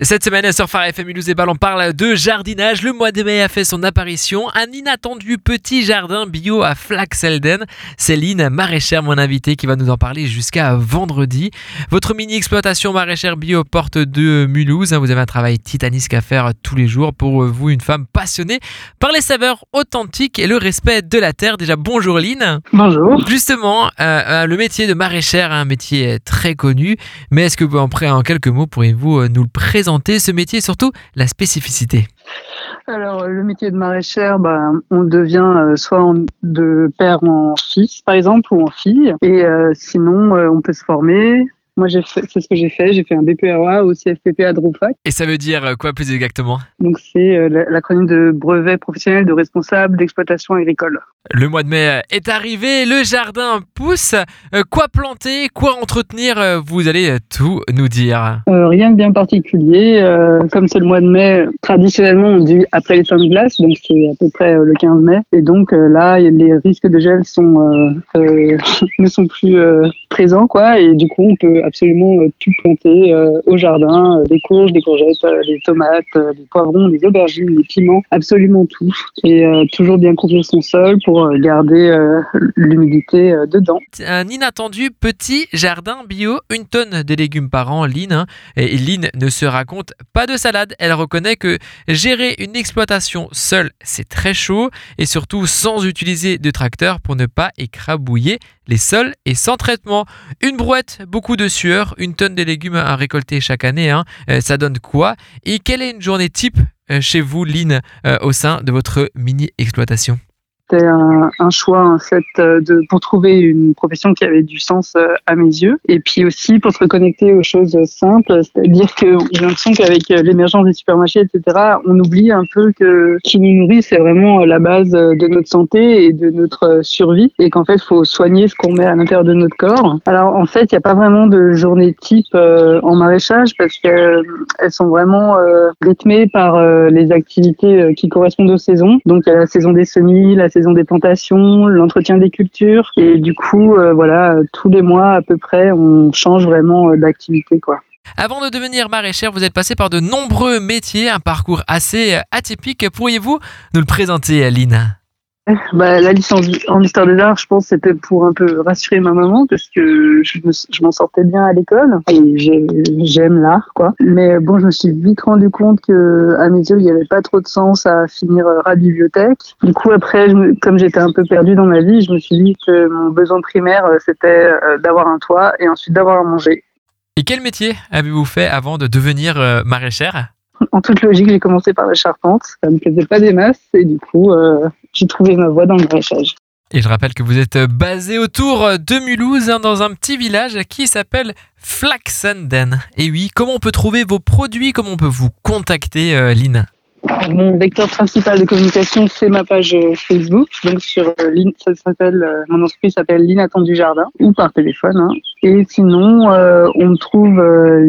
Cette semaine sur Phare FM Mulhouse et Ball, on parle de jardinage. Le mois de mai a fait son apparition. Un inattendu petit jardin bio à Flaxelden. Céline maraîchère, mon invité, qui va nous en parler jusqu'à vendredi. Votre mini-exploitation maraîchère bio porte de Mulhouse. Vous avez un travail titanisque à faire tous les jours. Pour vous, une femme passionnée par les saveurs authentiques et le respect de la terre. Déjà, bonjour Line. Bonjour. Justement, euh, euh, le métier de maraîchère, un métier très connu. Mais est-ce que, en, en quelques mots, pourriez-vous euh, nous le présenter ce métier et surtout la spécificité? Alors, le métier de maraîchère, bah, on devient euh, soit de père en fils, par exemple, ou en fille. Et euh, sinon, euh, on peut se former. Moi, c'est ce que j'ai fait. J'ai fait un BPRA au CFPP à Droufac. Et ça veut dire quoi plus exactement? Donc, c'est l'acronyme de brevet professionnel de responsable d'exploitation agricole. Le mois de mai est arrivé, le jardin pousse. Euh, quoi planter, quoi entretenir euh, Vous allez tout nous dire. Euh, rien de bien particulier. comme c'est le mois de mai, traditionnellement on dit après les fins de glace, donc c'est à peu près le 15 mai. Et donc là, les risques de gel ne sont plus présents, quoi. Et du coup, on peut absolument tout planter au jardin des courges, des courgettes, des tomates, des poivrons, des aubergines, des piments, absolument tout. Et toujours bien couvrir son sol pour euh, garder euh, l'humidité euh, dedans. Un inattendu petit jardin bio, une tonne de légumes par an, Lynn. Hein. Et Lynn ne se raconte pas de salade. Elle reconnaît que gérer une exploitation seule, c'est très chaud et surtout sans utiliser de tracteur pour ne pas écrabouiller les sols et sans traitement. Une brouette, beaucoup de sueur, une tonne de légumes à récolter chaque année. Hein. Ça donne quoi? Et quelle est une journée type chez vous, Lynn, au sein de votre mini-exploitation? C'était un, un, choix en fait euh, de pour trouver une profession qui avait du sens euh, à mes yeux. Et puis aussi pour se reconnecter aux choses simples c'est-à-dire que j'ai l'impression qu'avec euh, l'émergence des supermarchés etc on oublie un peu que qui nous nourrit c'est vraiment la base de notre santé et de notre survie. Et qu'en fait faut soigner ce qu'on met à l'intérieur de notre corps. Alors en fait il n'y a pas vraiment de journée type en maraîchage parce que elles sont vraiment rythmées par les activités qui correspondent aux saisons. Donc il y a la saison des semis des plantations, l'entretien des cultures. Et du coup, euh, voilà, tous les mois à peu près, on change vraiment euh, d'activité, quoi. Avant de devenir maraîchère, vous êtes passé par de nombreux métiers, un parcours assez euh, atypique. Pourriez-vous nous le présenter, Lina bah, la licence en histoire des arts, je pense, c'était pour un peu rassurer ma maman parce que je, m'en sortais bien à l'école et j'aime l'art, quoi. Mais bon, je me suis vite rendu compte que à mes yeux, il n'y avait pas trop de sens à finir euh, à la bibliothèque. Du coup, après, comme j'étais un peu perdue dans ma vie, je me suis dit que mon besoin primaire, euh, c'était euh, d'avoir un toit et ensuite d'avoir à manger. Et quel métier avez-vous fait avant de devenir maraîchère? En toute logique, j'ai commencé par la charpente. Ça me plaisait pas des masses et du coup, euh, j'ai trouvé ma voie dans le maraîchage. Et je rappelle que vous êtes basé autour de Mulhouse, hein, dans un petit village qui s'appelle Flaxenden. Et oui, comment on peut trouver vos produits? Comment on peut vous contacter, euh, Lynn? Mon vecteur principal de communication, c'est ma page euh, Facebook. Donc sur euh, ça s'appelle, euh, mon entreprise s'appelle L'Inattendu Jardin ou par téléphone. Hein. Et sinon, on me trouve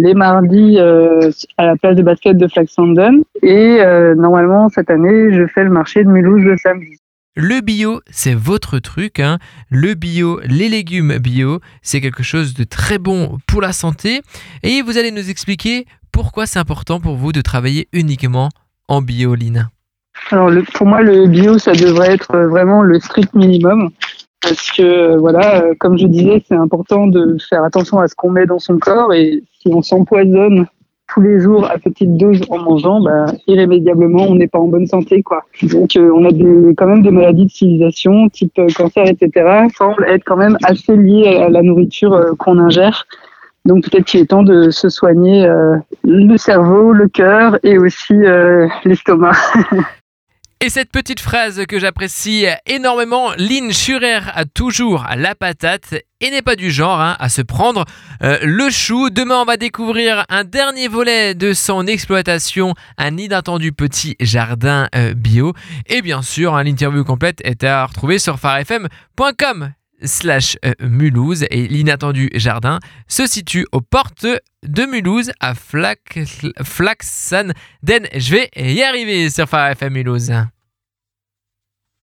les mardis à la place de basket de Flaxenden. Et normalement, cette année, je fais le marché de Mulhouse le samedi. Le bio, c'est votre truc. Hein. Le bio, les légumes bio, c'est quelque chose de très bon pour la santé. Et vous allez nous expliquer pourquoi c'est important pour vous de travailler uniquement en bio, Alors pour moi, le bio, ça devrait être vraiment le strict minimum. Parce que, voilà, euh, comme je disais, c'est important de faire attention à ce qu'on met dans son corps. Et si on s'empoisonne tous les jours à petite dose en mangeant, bah, irrémédiablement, on n'est pas en bonne santé. quoi. Donc euh, on a quand même des maladies de civilisation, type euh, cancer, etc., semblent être quand même assez liées à la nourriture qu'on ingère. Donc peut-être qu'il est temps de se soigner euh, le cerveau, le cœur et aussi euh, l'estomac. Et cette petite phrase que j'apprécie énormément, Lynn Schurer a toujours la patate et n'est pas du genre hein, à se prendre euh, le chou. Demain, on va découvrir un dernier volet de son exploitation, un inattendu petit jardin bio. Et bien sûr, hein, l'interview complète est à retrouver sur farfm.com slash euh, Mulhouse et l'inattendu jardin se situe aux portes de Mulhouse à Flaxan. Den, je vais y arriver sur Phare FM Mulhouse.